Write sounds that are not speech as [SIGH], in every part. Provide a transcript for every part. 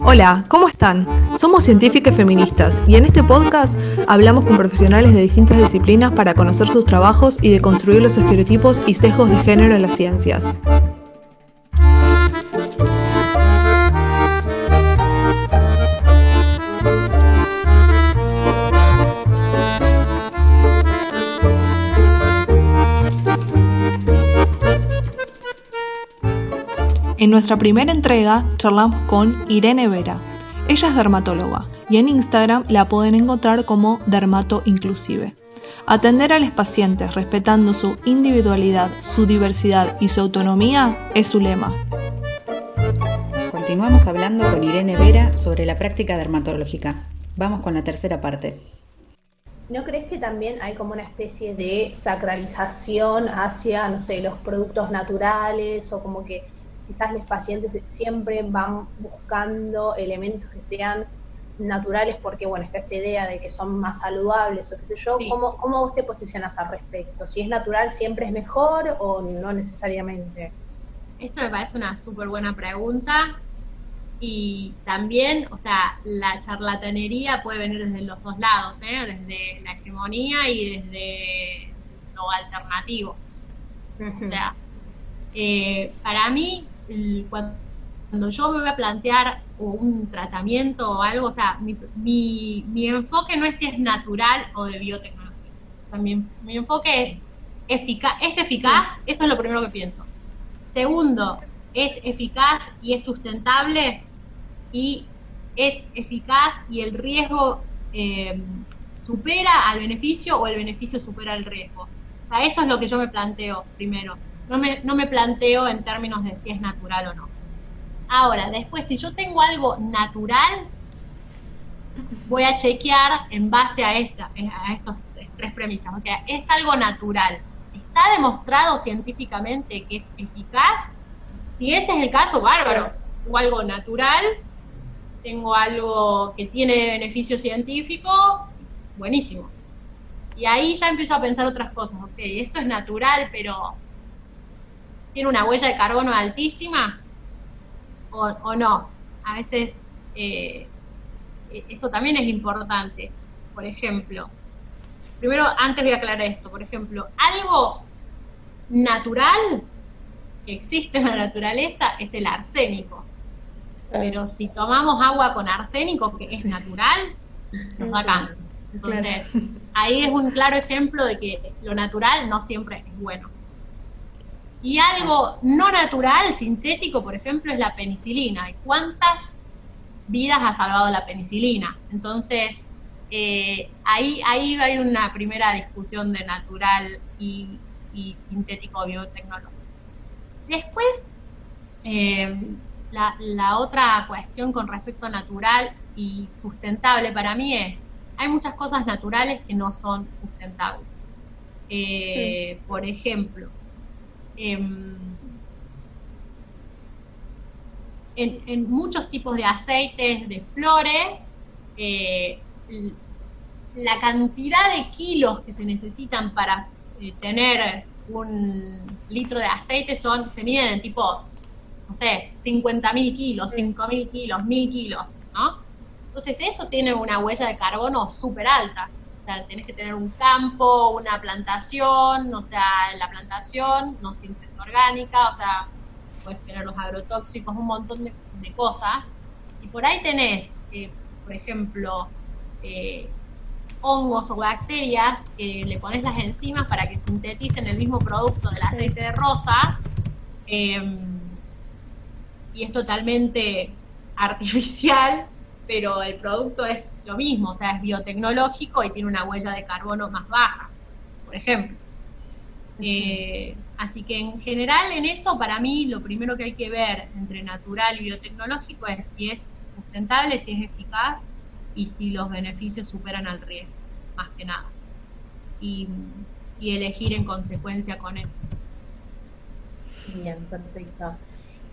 Hola, ¿cómo están? Somos científicas feministas y en este podcast hablamos con profesionales de distintas disciplinas para conocer sus trabajos y de construir los estereotipos y sesgos de género en las ciencias. En nuestra primera entrega charlamos con Irene Vera. Ella es dermatóloga y en Instagram la pueden encontrar como Dermato Inclusive. Atender a los pacientes respetando su individualidad, su diversidad y su autonomía es su lema. Continuamos hablando con Irene Vera sobre la práctica dermatológica. Vamos con la tercera parte. ¿No crees que también hay como una especie de sacralización hacia, no sé, los productos naturales o como que quizás los pacientes siempre van buscando elementos que sean naturales porque, bueno, está esta idea de que son más saludables o qué sé yo. ¿Cómo, ¿Cómo vos te posicionas al respecto? ¿Si es natural siempre es mejor o no necesariamente? Esto me parece una súper buena pregunta. Y también, o sea, la charlatanería puede venir desde los dos lados, ¿eh? desde la hegemonía y desde lo alternativo. O sea, eh, para mí cuando yo me voy a plantear un tratamiento o algo, o sea, mi, mi, enfoque no es si es natural o de biotecnología. También mi, enfoque es eficaz, es eficaz, eso es lo primero que pienso. Segundo, es eficaz y es sustentable y es eficaz y el riesgo eh, supera al beneficio o el beneficio supera el riesgo. O sea, eso es lo que yo me planteo primero no me, no me planteo en términos de si es natural o no. Ahora, después, si yo tengo algo natural, voy a chequear en base a, esta, a estos tres premisas. O sea, es algo natural. ¿Está demostrado científicamente que es eficaz? Si ese es el caso, bárbaro. Tengo algo natural, tengo algo que tiene beneficio científico, buenísimo. Y ahí ya empiezo a pensar otras cosas. Ok, esto es natural, pero tiene una huella de carbono altísima o, no. A veces eh, eso también es importante. Por ejemplo, primero, antes voy a aclarar esto, por ejemplo, algo natural que existe en la naturaleza es el arsénico. Pero si tomamos agua con arsénico, que es natural, nos da cáncer. Entonces, ahí es un claro ejemplo de que lo natural no siempre es bueno. Y algo no natural, sintético, por ejemplo, es la penicilina. ¿Y cuántas vidas ha salvado la penicilina? Entonces, eh, ahí, ahí hay una primera discusión de natural y, sintético biotecnológico. Después, eh, la, la, otra cuestión con respecto a natural y sustentable para mí es, hay muchas cosas naturales que no son sustentables. Eh, por ejemplo, Em, en, muchos tipos de aceites, de flores, eh, la cantidad de kilos que se necesitan para eh, tener un litro de aceite son, se miden en tipo, no sé, 50 mil kilos, 5 mil kilos, mil kilos, ¿no? Entonces eso tiene una huella de carbono súper alta sea, tenés que tener un campo, una plantación, o sea, la plantación no siempre es orgánica, o sea, puedes tener los agrotóxicos, un montón de, cosas. Y por ahí tenés, eh, por ejemplo, eh, hongos o bacterias que le pones las enzimas para que sinteticen el mismo producto del aceite de rosas. Em, y es totalmente artificial, pero el producto es lo mismo, o sea, es biotecnológico y tiene una huella de carbono más baja, por ejemplo. Eh, así que en general en eso, para mí, lo primero que hay que ver entre natural y biotecnológico es si es sustentable, si es eficaz y si los beneficios superan al riesgo, más que nada. Y, y elegir en consecuencia con eso. Bien, perfecto.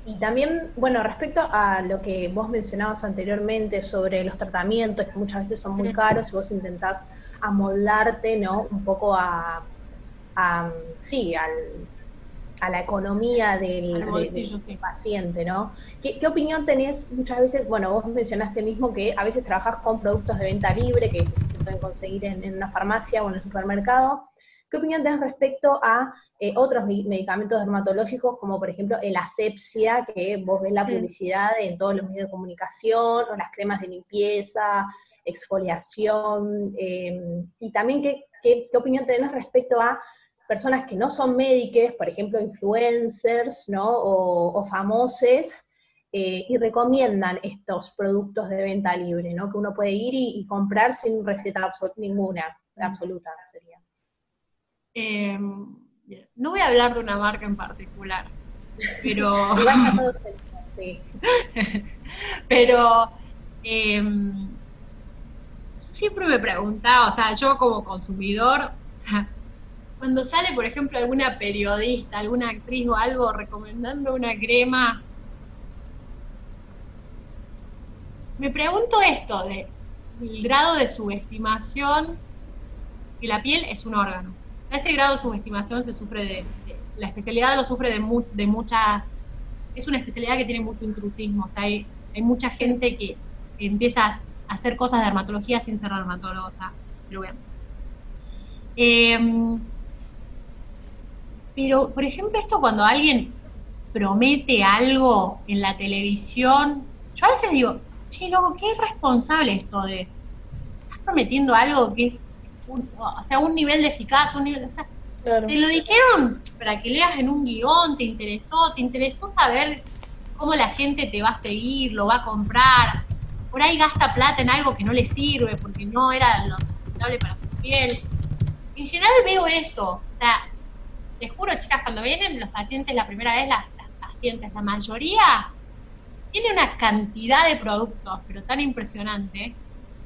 Y también, bueno, respecto a lo que vos mencionabas anteriormente sobre los tratamientos, que muchas veces son muy caros y vos intentás amoldarte, ¿no? Un poco a, sí, al, a la economía del, paciente, ¿no? ¿Qué, opinión tenés muchas veces? Bueno, vos mencionaste mismo que a veces trabajás con productos de venta libre que se pueden conseguir en, una farmacia o en el supermercado. ¿Qué opinión tenés respecto a eh, otros medicamentos dermatológicos, como por ejemplo el asepsia, que vos ves la publicidad en todos los medios de comunicación, o las cremas de limpieza, exfoliación, em, y también qué, qué, qué opinión tenés respecto a personas que no son médicos, por ejemplo, influencers, ¿no? O, o famosos, eh, y recomiendan estos productos de venta libre, ¿no? Que uno puede ir y, comprar sin receta ninguna, absoluta sería. Em, no voy a hablar de una marca en particular, pero... [LAUGHS] [LAUGHS] pero em, siempre me preguntaba, o sea, yo como consumidor, [LAUGHS] cuando sale, por ejemplo, alguna periodista, alguna actriz o algo recomendando una crema, me pregunto esto de el grado de subestimación que la piel es un órgano. Ese grado de subestimación se sufre de, la especialidad lo sufre de, de, muchas, es una especialidad que tiene mucho intrusismo, o sea, hay, mucha gente que empieza a hacer cosas de dermatología sin ser dermatólogo, o sea, pero bueno. Eh, pero, por ejemplo, esto cuando alguien promete algo en la televisión, yo a veces digo, che, loco, qué irresponsable esto de, estás prometiendo algo que es, un, o sea, un nivel de eficacia, un nivel, o sea, te lo dijeron para que leas en un guion, te interesó, te interesó saber cómo la gente te va a seguir, lo va a comprar, por ahí gasta plata en algo que no le sirve porque no era lo recomendable para su piel. En general veo eso, o sea, les juro, chicas, cuando vienen los pacientes la primera vez, las, pacientes, la mayoría tiene una cantidad de productos, pero tan impresionante.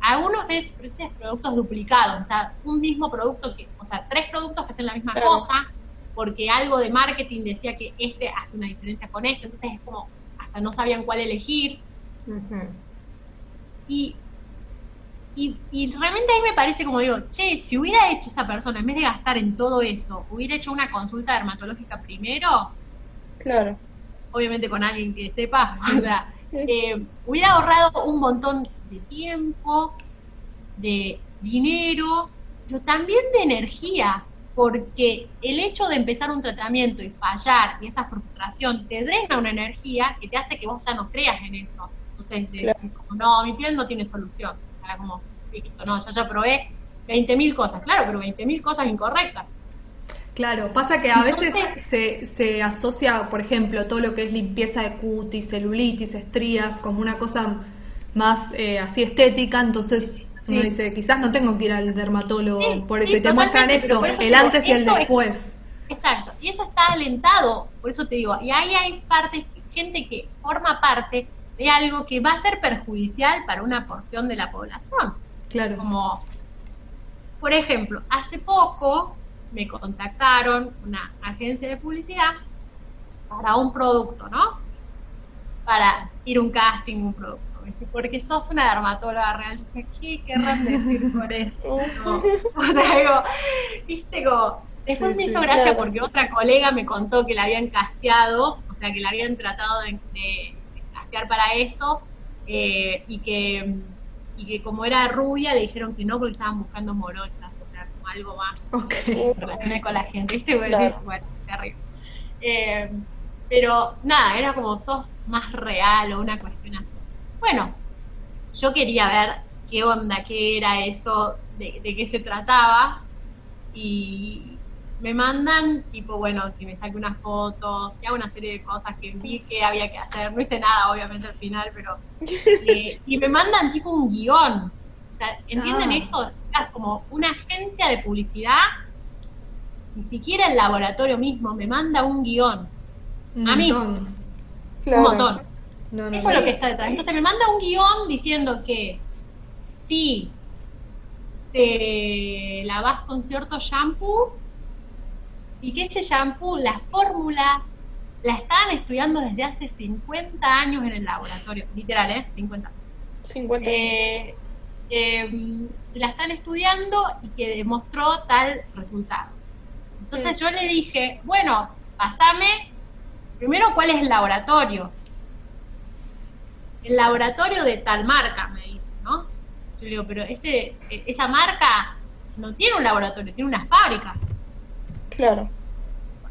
Algunos veces productos duplicados, o sea, un mismo producto que, o sea, tres productos que hacen la misma cosa, porque algo de marketing decía que este hace una diferencia con este, entonces es como, hasta no sabían cuál elegir. Y y, realmente ahí me parece como digo, che, si hubiera hecho esa persona, en vez de gastar en todo eso, hubiera hecho una consulta dermatológica primero. Claro. Obviamente con alguien que sepa, [LAUGHS] o sea, eh, hubiera ahorrado un montón de tiempo, de dinero, pero también de energía, porque el hecho de empezar un tratamiento y fallar y esa frustración te drena una energía que te hace que vos ya no creas en eso. Entonces, como, no, mi piel no tiene solución como, listo, no, ya ya probé 20.000 cosas, claro, pero 20.000 cosas incorrectas. Claro, pasa que a veces se, se asocia, por ejemplo, todo lo que es limpieza de cutis, celulitis, estrías, como una cosa más eh, así estética, entonces uno dice, quizás no tengo que ir al dermatólogo por eso, y te muestran eso, el antes y el después. exacto, y eso está alentado, por eso te digo, y ahí hay partes, gente que forma parte de algo que va a ser perjudicial para una porción de la población. Claro. Como, por ejemplo, hace poco me contactaron una agencia de publicidad para un producto, ¿no? Para ir un casting, un producto. Porque sos una dermatóloga real. Yo sé, ¿qué querrán decir por eso? [LAUGHS] [LAUGHS] o sea, viste, como, después me hizo gracia porque otra colega me contó que la habían casteado, o sea, que la habían tratado de para eso eh, y que y que como era rubia le dijeron que no porque estaban buscando morochas, o algo más okay. con la gente, ¿viste? Bueno, terrible. Eh, pero nada, era como sos más real o una cuestión así. Bueno, yo quería ver qué onda, qué era eso, de, de qué se trataba y, me mandan, tipo, bueno, que me saque una foto, que haga una serie de cosas que vi que había que hacer. No hice nada, obviamente, al final, pero. Eh, y me mandan, tipo, un guion. O sea, ¿entienden ah. eso? Como una agencia de publicidad, ni siquiera el laboratorio mismo me manda un guion. a mí. Un montón. eso es lo que está detrás. Entonces me manda un guion diciendo que si te lavas con cierto shampoo, y que ese shampoo, la fórmula, la estaban estudiando desde hace 50 años en el laboratorio, literal, ¿eh? 50. 50 eh, em, la están estudiando y que demostró tal resultado. Entonces yo le dije, bueno, pasame, primero, cuál es el laboratorio. El laboratorio de tal marca, me dice, ¿no? Yo digo, pero ese, esa marca no tiene un laboratorio, tiene una fábrica. Claro.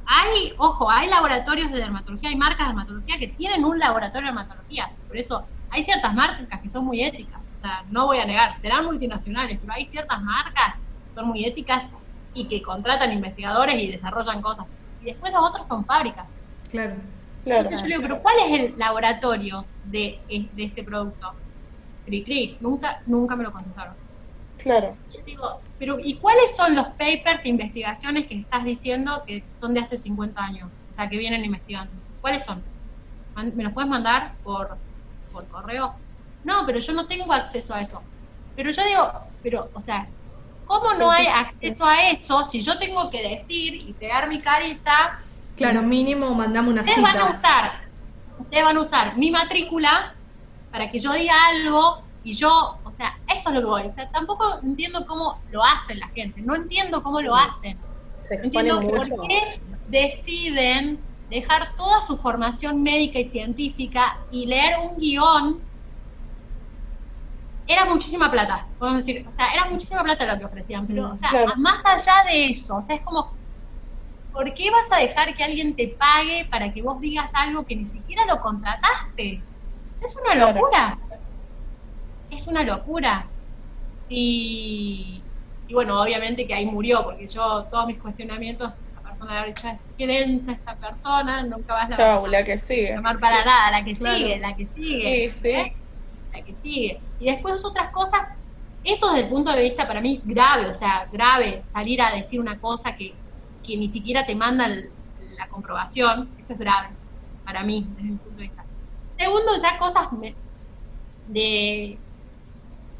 Hay, ojo, hay laboratorios de dermatología, hay marcas de dermatología que tienen un laboratorio de dermatología. Por eso hay ciertas marcas que son muy éticas. O sea, no voy a negar, serán multinacionales, pero hay ciertas marcas que son muy éticas y que contratan investigadores y desarrollan cosas. Y después los otros son fábricas. Claro. Claro. Entonces yo le digo, pero ¿cuál es el laboratorio de, de este producto? Cri Cri, nunca, nunca me lo contestaron. Claro. Yo digo, pero ¿y cuáles son los papers e investigaciones que estás diciendo que son de hace 50 años? O sea, que vienen investigando. ¿Cuáles son? ¿Me los puedes mandar por, por correo? No, pero yo no tengo acceso a eso. Pero yo digo, pero, o sea, ¿cómo no hay acceso a eso si yo tengo que decir y pegar mi carita Claro, mínimo mandame una Ustedes van a cita. usar, ustedes van a usar mi matrícula para que yo diga algo y yo, o sea, eso es lo que voy. O sea, tampoco entiendo cómo lo hacen la gente, no entiendo cómo lo hacen. Se No expone entiendo mucho. por qué deciden dejar toda su formación médica y científica y leer un guion. Era muchísima plata, podemos decir, o sea, era muchísima plata lo que ofrecían, pero, o sea, Claro. más allá de eso, o sea, es como, ¿por qué vas a dejar que alguien te pague para que vos digas algo que ni siquiera lo contrataste? Es una Claro. locura. Es una locura. Y, y bueno, obviamente que ahí murió, porque yo, todos mis cuestionamientos, la persona le habría dicho, "Es, qué densa esta persona, nunca vas a Chau, la que sigue. llamar para nada, la que Claro. sigue, la que sigue. Sí, sí. ¿eh? La que sigue. Y después otras cosas, eso desde el punto de vista para mí grave, o sea, grave, salir a decir una cosa que, que ni siquiera te mandan la comprobación, eso es grave, para mí, desde mi punto de vista. Segundo, ya cosas me- de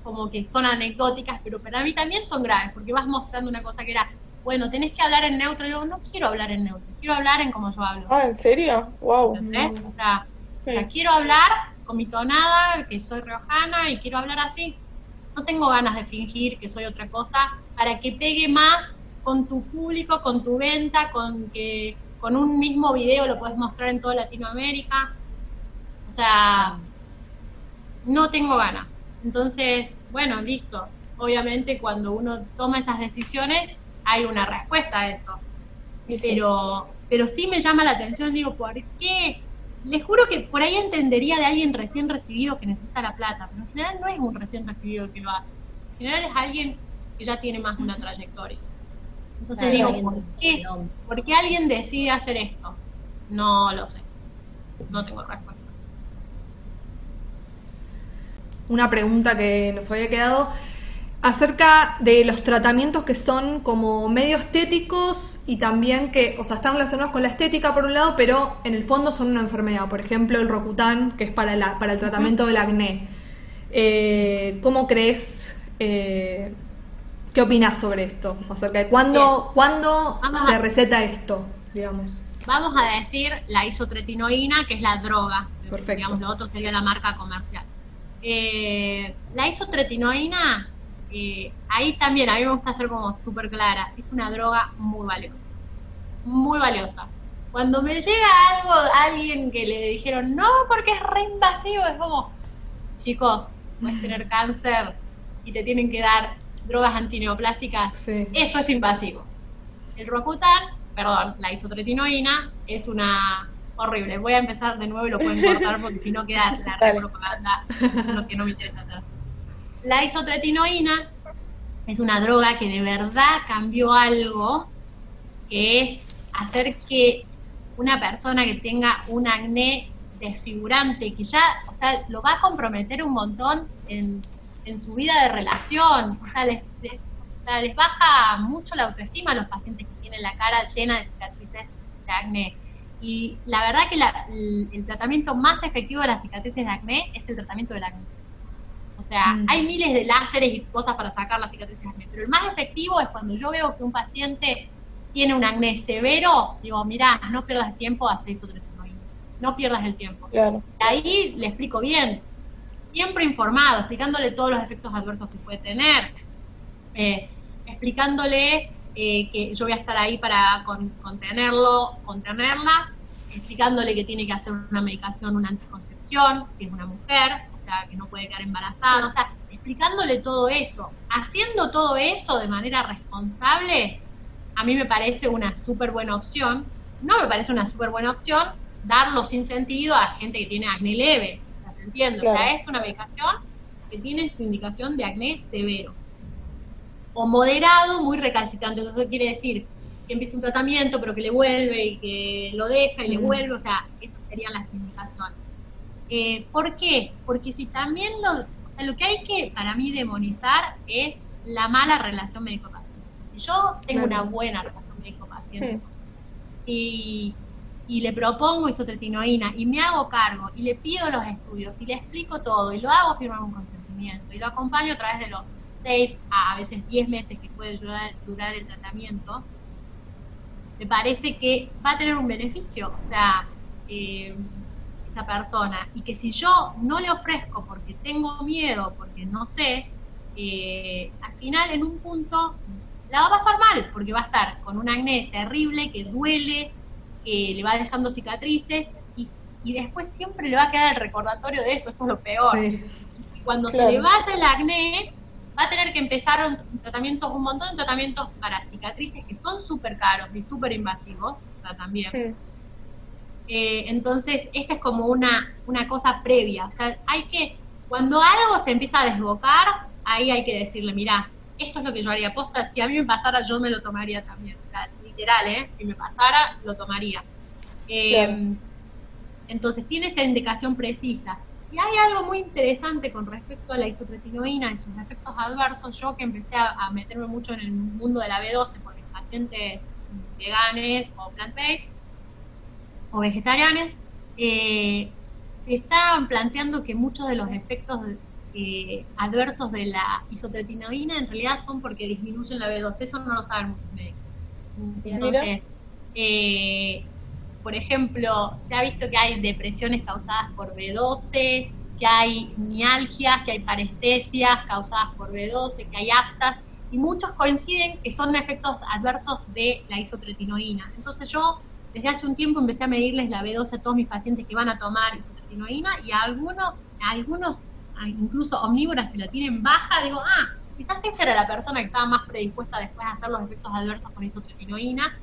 como que son anecdóticas, pero para mí también son graves, porque vas mostrando una cosa que era, bueno, tenés que hablar en neutro, y yo no quiero hablar en neutro, quiero hablar en como yo hablo. Ah, ¿en serio? Wow. ¿entendés? O sea, o sea, Sí. quiero hablar con mi tonada, que soy riojana y quiero hablar así. No tengo ganas de fingir que soy otra cosa para que pegue más con tu público, con tu venta, con que con un mismo video lo puedes mostrar en toda Latinoamérica. O sea, no tengo ganas. Entonces, bueno, listo. Obviamente cuando uno toma esas decisiones hay una respuesta a eso sí. pero pero sí me llama la atención, digo, ¿por qué? Les juro que por ahí entendería de alguien recién recibido que necesita la plata, pero en general no es un recién recibido el que lo hace. En general es alguien que ya tiene más de una trayectoria. Entonces Claro, digo, ¿por qué? ¿Por qué alguien decide hacer esto? No lo sé. No tengo respuesta. Una pregunta que nos había quedado acerca de los tratamientos que son como medio estéticos y también que, o sea, están relacionados con la estética por un lado, pero en el fondo son una enfermedad. Por ejemplo, el Rocutan, que es para, la, para el tratamiento del acné. Eh, ¿Cómo crees? eh, ¿Qué opinas sobre esto? Acerca de cuándo, cuándo se a- receta esto, digamos. Vamos a decir la isotretinoína, que es la droga. Perfecto. Digamos, lo otro sería la marca comercial. Eh, la isotretinoína, eh, ahí también, a mí me gusta ser como súper clara, es una droga muy valiosa. Muy valiosa. Cuando me llega algo, alguien que le dijeron, no, porque es re invasivo, es como, chicos, puedes tener cáncer y te tienen que dar drogas antineoplásicas Sí. eso es invasivo. El Roacutan, perdón, la isotretinoína es una horrible. Voy a empezar de nuevo y lo pueden cortar porque si no queda la propaganda, lo que no me interesa hacer. La isotretinoína es una droga que de verdad cambió algo, que es hacer que una persona que tenga un acné desfigurante, que ya, o sea, lo va a comprometer un montón en, en su vida de relación, o sea, les, les- baja mucho la autoestima a los pacientes que tienen la cara llena de cicatrices de acné. Y la verdad que el, el tratamiento más efectivo de las cicatrices de acné es el tratamiento del acné. O sea, Mm. hay miles de láseres y cosas para sacar las cicatrices de acné, pero el más efectivo es cuando yo veo que un paciente tiene un acné severo, digo, mira, no pierdas el tiempo, haz isotretinoína. No pierdas el tiempo. Claro. Y ahí le explico bien, siempre informado, explicándole todos los efectos adversos que puede tener, eh, explicándole eh, que yo voy a estar ahí para con- contenerlo, contenerla, explicándole que tiene que hacer una medicación, una anticoncepción, que es una mujer, que no puede quedar embarazada, o sea, explicándole todo eso, haciendo todo eso de manera responsable, a mí me parece una súper buena opción. No me parece una súper buena opción darlo sin sentido a gente que tiene acné leve, o sea, ¿se entiende? O sea, Claro. es una medicación que tiene su indicación de acné severo o moderado, muy recalcitrante. Entonces, ¿qué quiere decir? Que empieza un tratamiento, pero que le vuelve y que lo deja y le vuelve, o sea, esas serían las indicaciones. Eh, ¿Por qué? Porque si también lo, lo que hay que, para mí, demonizar es la mala relación médico-paciente. Si yo tengo Claro. una buena relación médico-paciente y, y le propongo isotretinoína y me hago cargo y le pido los estudios y le explico todo y lo hago firmar un consentimiento y lo acompaño a través de los seis a, a veces 10 meses que puede durar, durar el tratamiento, me parece que va a tener un beneficio, o sea, eh, esa persona, y que si yo no le ofrezco porque tengo miedo, porque no sé, eh, al final en un punto la va a pasar mal, porque va a estar con un acné terrible que duele, que le va dejando cicatrices, y, y después siempre le va a quedar el recordatorio de eso, eso es lo peor. Sí. Cuando Claro. se le vaya el acné, va a tener que empezar un, tratamientos, un montón de tratamientos para cicatrices que son súper caros y súper invasivos, o sea, también. Eh, entonces, esta es como una, una cosa previa. O sea, hay que, cuando algo se empieza a desbocar, ahí hay que decirle, mira, esto es lo que yo haría posta, si a mí me pasara, yo me lo tomaría también. O sea, literal, ¿eh? Si me pasara, lo tomaría. Eh, Claro. Entonces, tiene esa indicación precisa. Y hay algo muy interesante con respecto a la isotretinoína y sus efectos adversos. Yo que empecé a, a meterme mucho en el mundo de la B12 por mis pacientes veganes o plant-based o vegetarianes, eh, estaban planteando que muchos de los efectos eh, adversos de la isotretinoína en realidad son porque disminuyen la B12. Eso no lo saben muchos médicos. Entonces, eh, por ejemplo, se ha visto que hay depresiones causadas por B12, que hay mialgias, que hay parestesias causadas por B12, que hay aftas, y muchos coinciden que son efectos adversos de la isotretinoína. Entonces yo desde hace un tiempo empecé a medirles la B12 a todos mis pacientes que van a tomar isotretinoína y a algunos, a algunos a incluso omnívoras que la tienen baja, digo, ah, quizás esta era la persona que estaba más predispuesta después a hacer los efectos adversos con isotretinoína.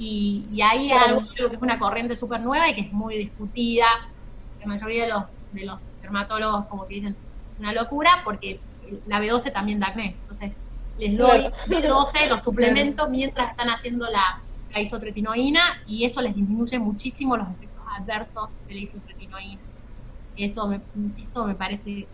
Y, y ahí hay algo que es una corriente súper nueva y que es muy discutida. La mayoría de los, de los dermatólogos como que dicen una locura porque la B12 también da acné. Entonces les doy Claro. B12, los suplemento mientras están haciendo la, la isotretinoína y eso les disminuye muchísimo los efectos adversos de la isotretinoína. Eso me, eso me parece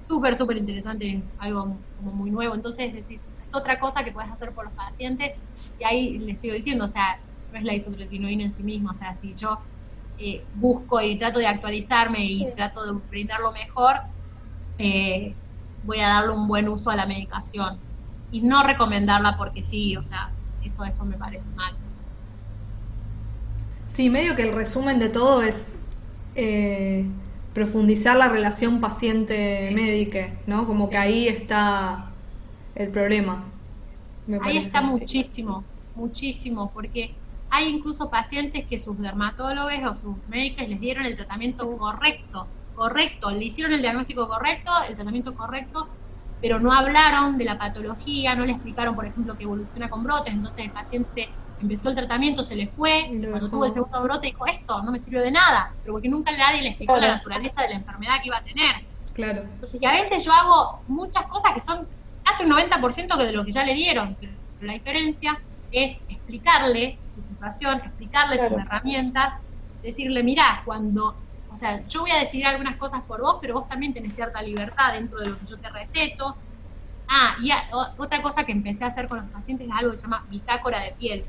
súper, súper interesante, es algo como muy nuevo. Entonces, es, es otra cosa que puedes hacer por los pacientes y ahí les sigo diciendo, o sea, no es la isotretinoína en sí misma, o sea, si yo eh, busco y trato de actualizarme y trato de brindarlo mejor, eh, voy a darle un buen uso a la medicación y no recomendarla porque sí, o sea, eso, eso me parece mal. Sí, medio que el resumen de todo es eh, profundizar la relación paciente-médica, ¿no? Como que ahí está el problema. me Ahí está muchísimo, muchísimo, porque hay incluso pacientes que sus dermatólogos o sus médicos les dieron el tratamiento correcto, correcto, le hicieron el diagnóstico correcto, el tratamiento correcto, pero no hablaron de la patología, no le explicaron, por ejemplo, que evoluciona con brotes, entonces el paciente empezó el tratamiento, se le fue, cuando tuvo el segundo brote dijo, esto no me sirvió de nada, pero porque nunca nadie le explicó la Claro. naturaleza de la enfermedad que iba a tener. Claro. Entonces, y a veces yo hago muchas cosas que son casi un 90% de lo que ya le dieron. Pero la diferencia es explicarle su situación, explicarle Claro. sus herramientas, decirle, mira, cuando, o sea, yo voy a decidir algunas cosas por vos, pero vos también tenés cierta libertad dentro de lo que yo te receto. Ah, y a- o- otra cosa que empecé a hacer con los pacientes es algo que se llama bitácora de piel.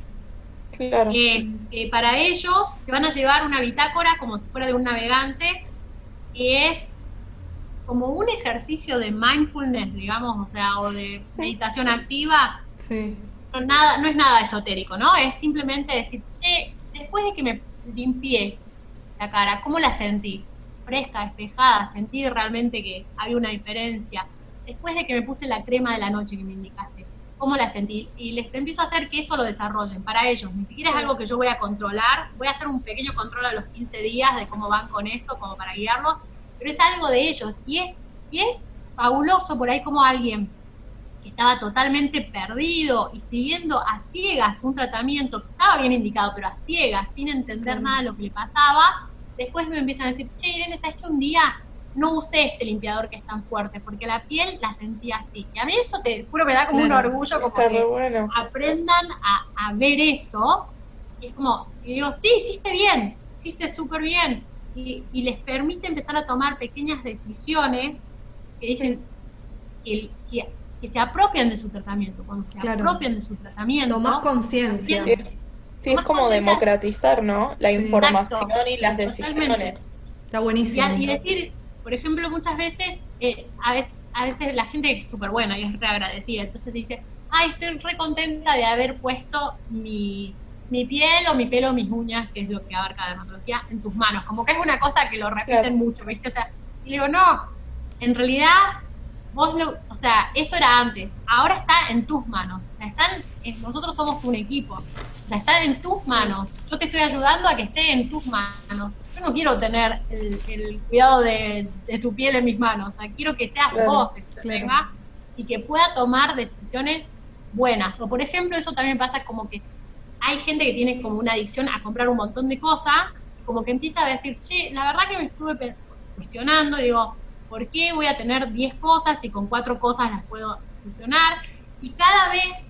Claro. Eh, eh, para ellos se van a llevar una bitácora como si fuera de un navegante, que es como un ejercicio de mindfulness, digamos, o sea, o de meditación activa, Sí. no, nada, no es nada esotérico, ¿no? Es simplemente decir, che, después de que me limpié la cara, ¿cómo la sentí? Fresca, despejada, sentí realmente que había una diferencia. Después de que me puse la crema de la noche que me indicaste, cómo la sentí. Y les empiezo a hacer que eso lo desarrollen para ellos. Ni siquiera es algo que yo voy a controlar. Voy a hacer un pequeño control a los 15 días de cómo van con eso, como para guiarlos. Pero es algo de ellos. Y es, y es fabuloso por ahí como alguien que estaba totalmente perdido y siguiendo a ciegas un tratamiento que estaba bien indicado, pero a ciegas, sin entender nada de lo que le pasaba, después me empiezan a decir, che, Irene, ¿sabes que un día no usé este limpiador que es tan fuerte? Porque la piel la sentía así. Y a mí eso te juro me da como Claro. un orgullo, como Está que bueno. aprendan a, a ver eso. Y es como, y digo, sí, hiciste bien, hiciste súper bien. Y, y les permite empezar a tomar pequeñas decisiones que dicen que, que, que se apropian de su tratamiento. Cuando se Claro. apropian de su tratamiento, Tomás conciencia. Sí, sí, es como democratizar, ¿no? La Sí. información Exacto. y las Totalmente. decisiones. Está buenísimo. y decir, por ejemplo, muchas veces, eh, a veces, a veces la gente es súper buena y es re agradecida, entonces dice, ay, estoy re contenta de haber puesto mi, mi piel o mi pelo o mis uñas, que es lo que abarca dermatología, en tus manos. Como que es una cosa que lo repiten Claro. mucho, ¿viste? O sea, y le digo, no, en realidad, vos lo, o sea, eso era antes, ahora está en tus manos. O sea, están, en- nosotros somos un equipo. O sea, está en tus manos. Yo te estoy ayudando a que esté en tus manos. No quiero tener el, el cuidado de, de tu piel en mis manos. O sea, quiero que seas Claro, vos el que claro. tenga y que pueda tomar decisiones buenas. O por ejemplo, eso también pasa como que hay gente que tiene como una adicción a comprar un montón de cosas, como que empieza a decir, che, la verdad que me estuve cuestionando, digo, ¿por qué voy a tener 10 cosas y con cuatro cosas las puedo funcionar? Y cada vez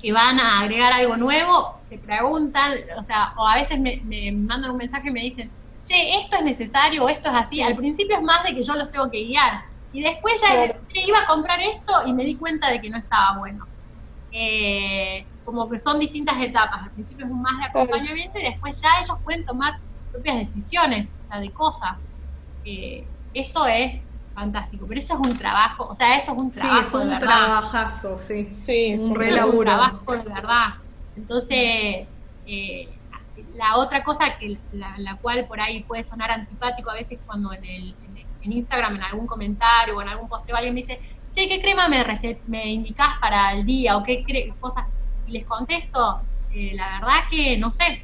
que van a agregar algo nuevo, te preguntan, o sea, o a veces me, me mandan un mensaje y me dicen, che, esto es necesario, o esto es así. Al principio es más de que yo los tengo que guiar. Y después ya, es, Claro. che, iba a comprar esto y me di cuenta de que no estaba bueno. Eh, como que son distintas etapas. Al principio es un más de acompañamiento y después ya ellos pueden tomar propias decisiones, o sea, de cosas. Eh, eso es fantástico, pero eso es un trabajo, o sea, eso es un Sí, trabajo es de un verdad. trabajazo, sí. Sí, Un sí. re es un laburo. trabajo de verdad. Entonces, eh, la otra cosa que la, la cual por ahí puede sonar antipático a veces cuando en, el, en, en Instagram, en algún comentario o en algún posteo alguien me dice, che, ¿qué crema me, me indicás para el día? o qué cre- cosas? Y les contesto, eh, la verdad que no sé,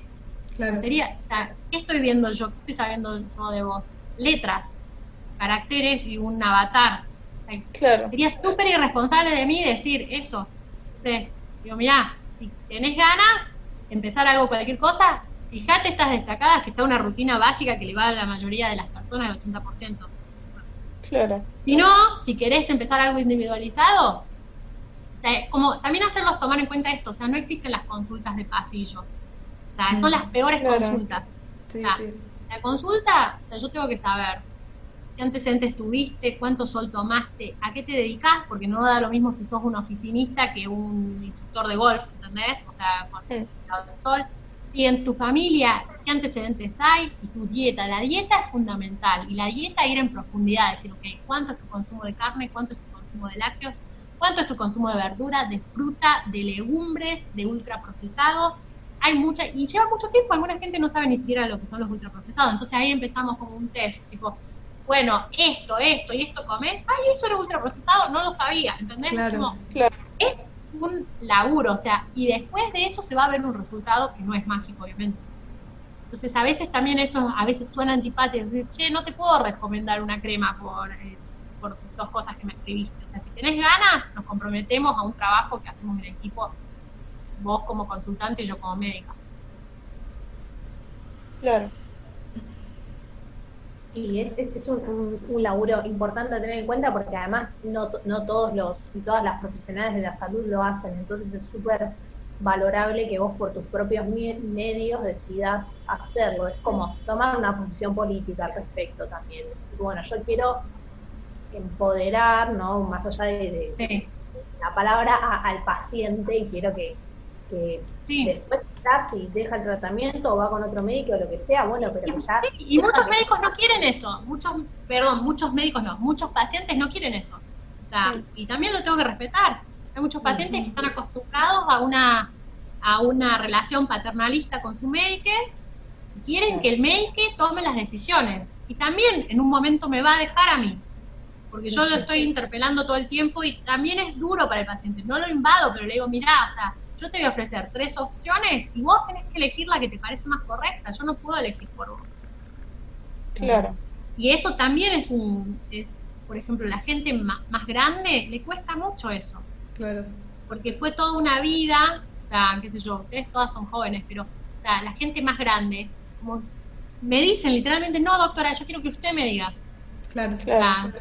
Claro. sería, o sea, ¿qué estoy viendo yo? ¿Qué estoy sabiendo yo de vos? Letras, caracteres y un avatar. O sea, Claro. sería súper irresponsable de mí decir eso. Entonces, digo, mirá, si tenés ganas de empezar algo, cualquier cosa, fíjate estas destacadas que está una rutina básica que le va a la mayoría de las personas, el 80%. Claro. Si no, si querés empezar algo individualizado, o sea, como también hacerlos tomar en cuenta esto, o sea, no existen las consultas de pasillo. O sea, son las peores Claro. consultas. Sí, Ah. sí. La consulta, o sea, yo tengo que saber qué antecedentes tuviste, cuánto sol tomaste, a qué te dedicas, porque no da lo mismo si sos un oficinista que un instructor de golf, ¿entendés? O sea, con Sí. el sol. Si en tu familia, qué antecedentes hay y tu dieta. La dieta es fundamental y la dieta ir en profundidad, decir, ok, ¿cuánto es tu consumo de carne? ¿Cuánto es tu consumo de lácteos? ¿Cuánto es tu consumo de verdura, de fruta, de legumbres, de ultraprocesados? hay mucha, y lleva mucho tiempo, alguna gente no sabe ni siquiera lo que son los ultraprocesados, entonces ahí empezamos como un test, tipo, bueno, esto, esto y esto comes, ay, eso era ultraprocesado, no lo sabía, ¿entendés? Claro. Como, Claro. es un laburo, o sea, y después de eso se va a ver un resultado que no es mágico, obviamente. Entonces, a veces también eso, a veces suena antipático, decir, che, no te puedo recomendar una crema por, eh, por dos cosas que me escribiste. O sea, si tenés ganas, nos comprometemos a un trabajo que hacemos en equipo, vos como consultante y yo como médica. Claro. Y es, es, es un, un, un laburo importante a tener en cuenta porque además no, no todos los y todas las profesionales de la salud lo hacen, entonces es súper valorable que vos por tus propios medios decidas hacerlo. Es como tomar una posición política al respecto también. Bueno, yo quiero empoderar, ¿no? Más allá de, de- Sí, la palabra a- al paciente y quiero que, que sí. después quizás si deja el tratamiento o va con otro médico o lo que sea, bueno, pero ya... Sí, y muchos médicos no quieren eso, muchos, perdón, muchos médicos no, muchos pacientes no quieren eso. O sea, Sí. y también lo tengo que respetar. Hay muchos pacientes que están acostumbrados a una, a una relación paternalista con su médico y quieren que el médico tome las decisiones. Y también en un momento me va a dejar a mí. porque yo lo estoy interpelando todo el tiempo y también es duro para el paciente. No lo invado, pero le digo, mirá, o sea, yo te voy a ofrecer tres opciones y vos tenés que elegir la que te parece más correcta. Yo no puedo elegir por vos. Claro. Y eso también es un, es, por ejemplo, la gente más, más grande le cuesta mucho eso, Claro. porque fue toda una vida, o sea, qué sé yo, ustedes todas son jóvenes, pero o sea, la gente más grande, como me dicen literalmente, no doctora, yo quiero que usted me diga. Claro. Claro. O sea,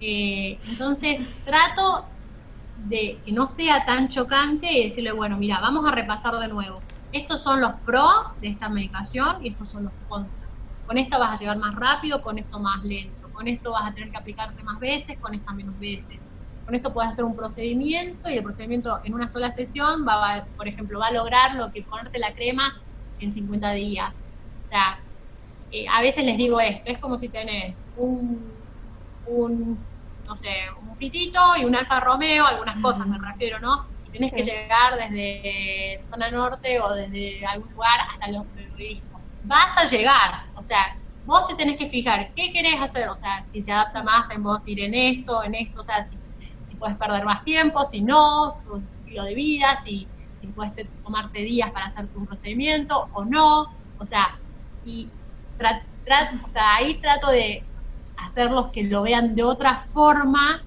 eh, entonces trato de que no sea tan chocante y decirle, bueno, mira, vamos a repasar de nuevo. Estos son los pros de esta medicación y estos son los contras. Con esto vas a llegar más rápido, con esto más lento. Con esto vas a tener que aplicarte más veces, con esta menos veces. Con esto puedes hacer un procedimiento y el procedimiento en una sola sesión va, a, por ejemplo, va a lograr lo que ponerte la crema en 50 días. O sea, eh, a veces les digo esto, es como si tenés un, un, no sé, un fitito y un Alfa Romeo, algunas cosas me refiero, ¿no? Y tenés que llegar desde zona norte o desde algún lugar hasta los periodistas. Vas a llegar, o sea, vos te tenés que fijar qué querés hacer, o sea, si se adapta más en vos ir en esto, en esto, o sea, si, si puedes perder más tiempo, si no, tu estilo de vida, si, si puedes te- tomarte días para hacer tu procedimiento o no, o sea, y tra- tra- o sea, ahí trato de hacerlos que lo vean de otra forma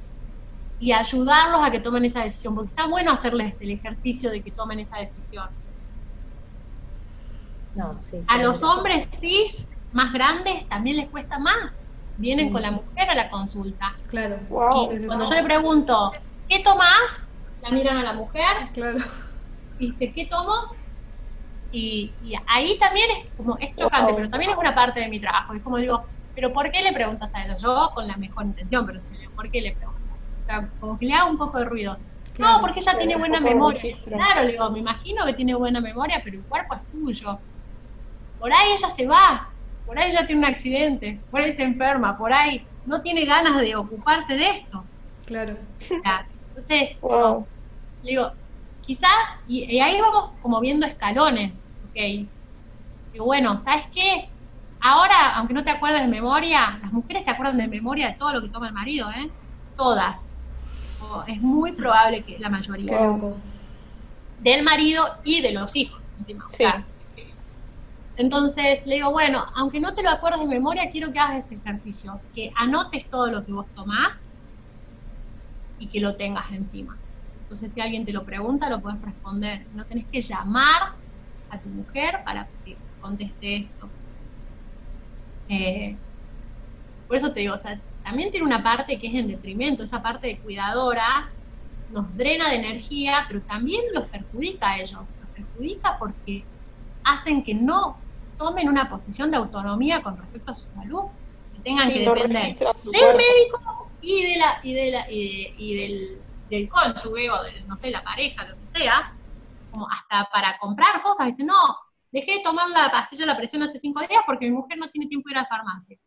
y ayudarlos a que tomen esa decisión, porque está bueno hacerles el ejercicio de que tomen esa decisión. No, sí, A los hombres cis más grandes también les cuesta más. Vienen con la mujer a la consulta. Claro. Wow. Cuando yo le pregunto, ¿qué tomás? La miran a la mujer Claro. y dice, ¿qué tomo? Y, y ahí también es como, es chocante, Wow. pero también es una parte de mi trabajo. Es como digo, ¿pero por qué le preguntas a ella? Yo con la mejor intención, pero ¿por qué le preguntas? O sea, como que le hago un poco de ruido. Claro, no, porque ella tiene buena memoria. registro. Claro, le digo, me imagino que tiene buena memoria, pero el cuerpo es tuyo. Por ahí ella se va, por ahí ella tiene un accidente, por ahí se enferma, por ahí no tiene ganas de ocuparse de esto. Claro. Entonces, Wow. le digo, quizás, y, y ahí vamos como viendo escalones, ¿ok? Digo, bueno, ¿sabes qué? Ahora, aunque no te acuerdes de memoria, las mujeres se acuerdan de memoria de todo lo que toma el marido, ¿eh? Todas. Es muy probable que la Qué mayoría. Loco. Del marido y de los hijos, encima. Sí. entonces le digo, bueno, aunque no te lo acuerdes de memoria, quiero que hagas este ejercicio, que anotes todo lo que vos tomás y que lo tengas encima. Entonces, si alguien te lo pregunta, lo puedes responder. No tenés que llamar a tu mujer para que conteste esto. Eh, por eso te digo, o sea, también tiene una parte que es en detrimento, esa parte de cuidadoras nos drena de energía, pero también los perjudica a ellos. Los perjudica porque hacen que no tomen una posición de autonomía con respecto a su salud, que tengan Sí, que depender del médico y de la y de la y, de- y del, del cónyuge o de, no sé la pareja lo que sea como hasta para comprar cosas dice no dejé de tomar la pastilla de la presión hace cinco días porque mi mujer no tiene tiempo de ir a la farmacia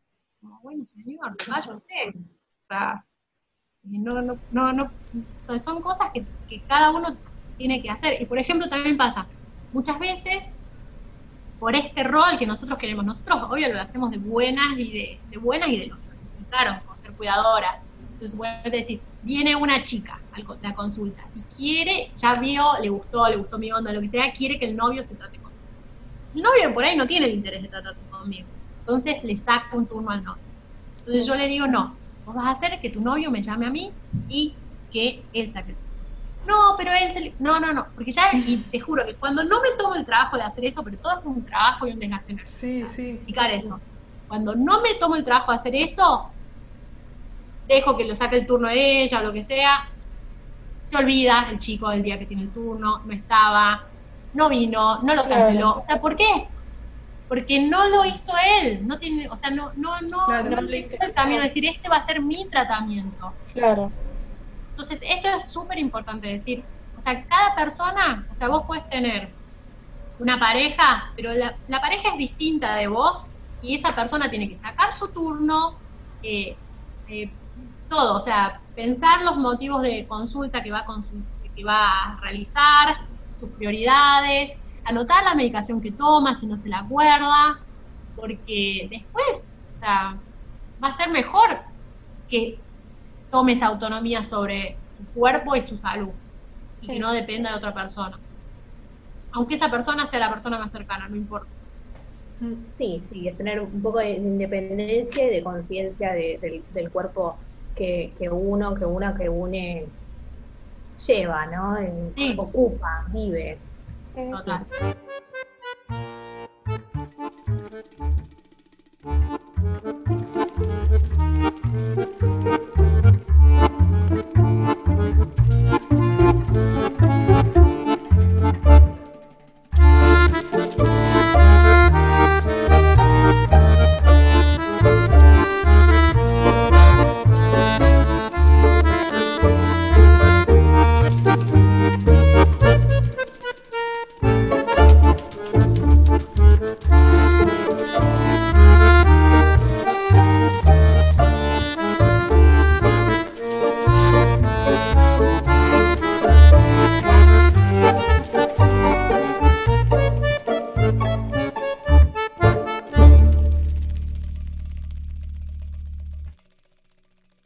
como bueno señor vaya usted o sea no no no no son cosas que, cada uno tiene que hacer y por ejemplo también pasa muchas veces por este rol que nosotros queremos. Nosotros, obvio, lo hacemos de buenas y de, de buenas y de los por ser cuidadoras. Entonces, bueno, decís, viene una chica a la consulta y quiere, ya vio, le gustó, le gustó mi onda, lo que sea, quiere que el novio se trate El novio por ahí no tiene el interés de tratarse conmigo. Entonces le saca un turno al novio. Entonces yo le digo, no, vos vas a hacer que tu novio me llame a mí y que él saque el turno. No, pero él se le- No, no, no, porque ya, y te juro que cuando no me tomo el trabajo de hacer eso, pero todo es un trabajo y un desgaste energético Sí, sí. explicar eso. Cuando no me tomo el trabajo de hacer eso, dejo que lo saque el turno de ella o lo que sea, se olvida el chico del día que tiene el turno, no estaba, no vino, no lo canceló. O sea, ¿por qué? Porque no lo hizo él, no tiene, o sea, no, no, no, Claro. no le hizo el camino, decir, este va a ser mi tratamiento. Claro. Entonces, eso es súper importante decir. O sea, cada persona, o sea, vos puedes tener una pareja, pero la, la pareja es distinta de vos y esa persona tiene que sacar su turno, eh, eh, todo, o sea, pensar los motivos de consulta que va, a que va a realizar, sus prioridades, anotar la medicación que toma si no se la acuerda, porque después, o sea, va a ser mejor que tome esa autonomía sobre su cuerpo y su salud y que no dependa de otra persona. Aunque esa persona sea la persona más cercana, no importa. Sí, sí, es tener un poco de independencia y de conciencia de, del, cuerpo que, que, uno, que una que une lleva, ¿no? ocupa, vive. Total.